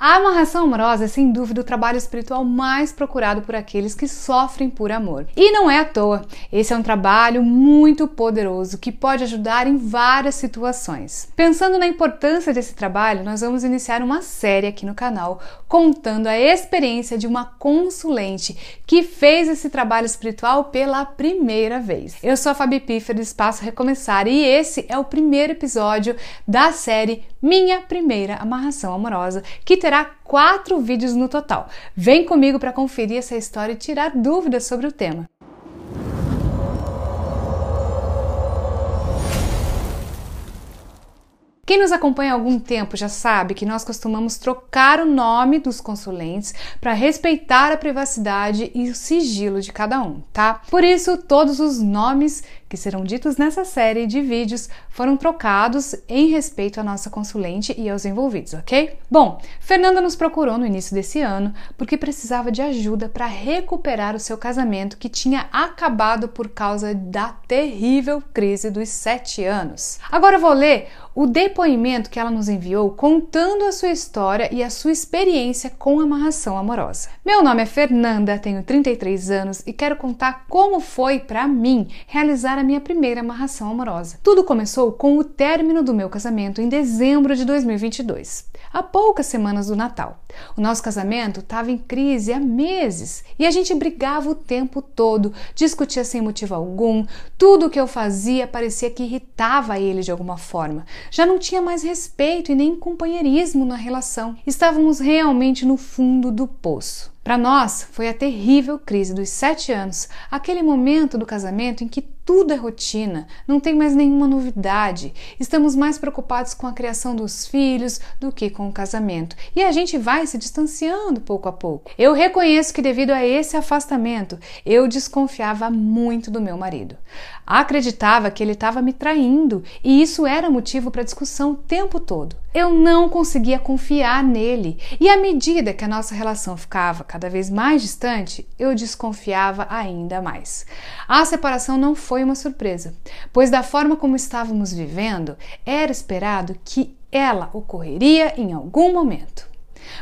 A amarração amorosa é sem dúvida o trabalho espiritual mais procurado por aqueles que sofrem por amor. E não é à toa, esse é um trabalho muito poderoso que pode ajudar em várias situações. Pensando na importância desse trabalho, nós vamos iniciar uma série aqui no canal contando a experiência de uma consulente que fez esse trabalho espiritual pela primeira vez. Eu sou a Fabi Piffer do Espaço Recomeçar e esse é o primeiro episódio da série Minha Primeira Amarração Amorosa, que terá quatro vídeos no total. Vem comigo para conferir essa história e tirar dúvidas sobre o tema. Quem nos acompanha há algum tempo já sabe que nós costumamos trocar o nome dos consulentes para respeitar a privacidade e o sigilo de cada um, tá? Por isso, todos os nomes que serão ditos nessa série de vídeos foram trocados em respeito à nossa consulente e aos envolvidos, ok? Bom, Fernanda nos procurou no início desse ano porque precisava de ajuda para recuperar o seu casamento que tinha acabado por causa da terrível crise dos sete anos. Agora eu vou ler o depoimento que ela nos enviou contando a sua história e a sua experiência com amarração amorosa. Meu nome é Fernanda, tenho 33 anos e quero contar como foi para mim realizar a minha primeira amarração amorosa. Tudo começou com o término do meu casamento em dezembro de 2022 há poucas semanas do Natal. O nosso casamento estava em crise há meses e a gente brigava o tempo todo, discutia sem motivo algum, tudo o que eu fazia parecia que irritava ele de alguma forma. Já não tinha mais respeito e nem companheirismo na relação. Estávamos realmente no fundo do poço. Para nós, foi a terrível crise dos sete anos, aquele momento do casamento em que tudo é rotina, não tem mais nenhuma novidade. Estamos mais preocupados com a criação dos filhos do que com o casamento. E a gente vai se distanciando pouco a pouco. Eu reconheço que, devido a esse afastamento, eu desconfiava muito do meu marido. Acreditava que ele estava me traindo e isso era motivo para discussão o tempo todo. Eu não conseguia confiar nele e, à medida que a nossa relação ficava cada vez mais distante, eu desconfiava ainda mais. A separação não foi uma surpresa, pois, da forma como estávamos vivendo, era esperado que ela ocorreria em algum momento.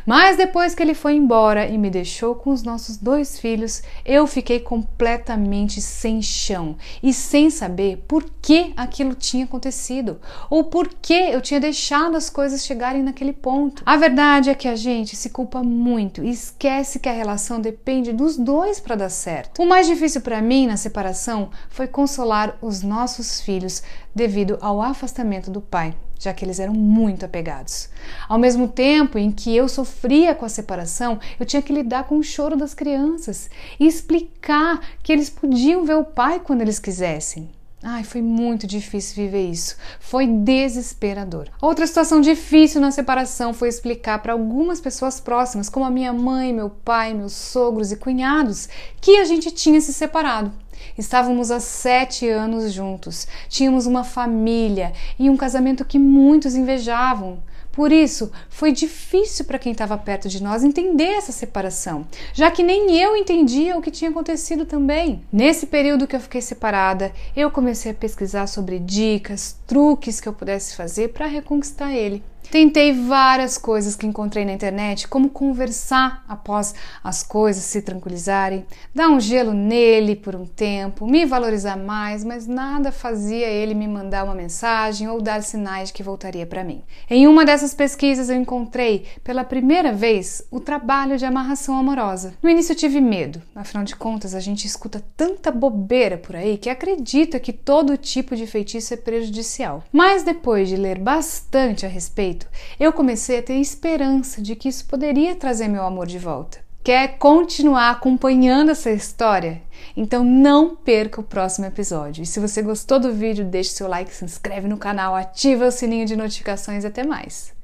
Mas depois que ele foi embora e me deixou com os nossos dois filhos, eu fiquei completamente sem chão e sem saber por que aquilo tinha acontecido ou por que eu tinha deixado as coisas chegarem naquele ponto. A verdade é que a gente se culpa muito e esquece que a relação depende dos dois para dar certo. O mais difícil para mim na separação foi consolar os nossos filhos devido ao afastamento do pai já que eles eram muito apegados. Ao mesmo tempo em que eu sofria com a separação, eu tinha que lidar com o choro das crianças e explicar que eles podiam ver o pai quando eles quisessem. Ai, foi muito difícil viver isso. Foi desesperador. Outra situação difícil na separação foi explicar para algumas pessoas próximas, como a minha mãe, meu pai, meus sogros e cunhados, que a gente tinha se separado. Estávamos há sete anos juntos, tínhamos uma família e um casamento que muitos invejavam. Por isso, foi difícil para quem estava perto de nós entender essa separação, já que nem eu entendia o que tinha acontecido também. Nesse período que eu fiquei separada, eu comecei a pesquisar sobre dicas, truques que eu pudesse fazer para reconquistar ele. Tentei várias coisas que encontrei na internet, como conversar após as coisas se tranquilizarem, dar um gelo nele por um tempo, me valorizar mais, mas nada fazia ele me mandar uma mensagem ou dar sinais de que voltaria para mim. Em uma dessas pesquisas eu encontrei pela primeira vez o trabalho de amarração amorosa. No início eu tive medo, afinal de contas a gente escuta tanta bobeira por aí que acredita que todo tipo de feitiço é prejudicial. Mas depois de ler bastante a respeito, eu comecei a ter esperança de que isso poderia trazer meu amor de volta. Quer continuar acompanhando essa história? Então não perca o próximo episódio. E se você gostou do vídeo, deixe seu like, se inscreve no canal, ativa o sininho de notificações e até mais.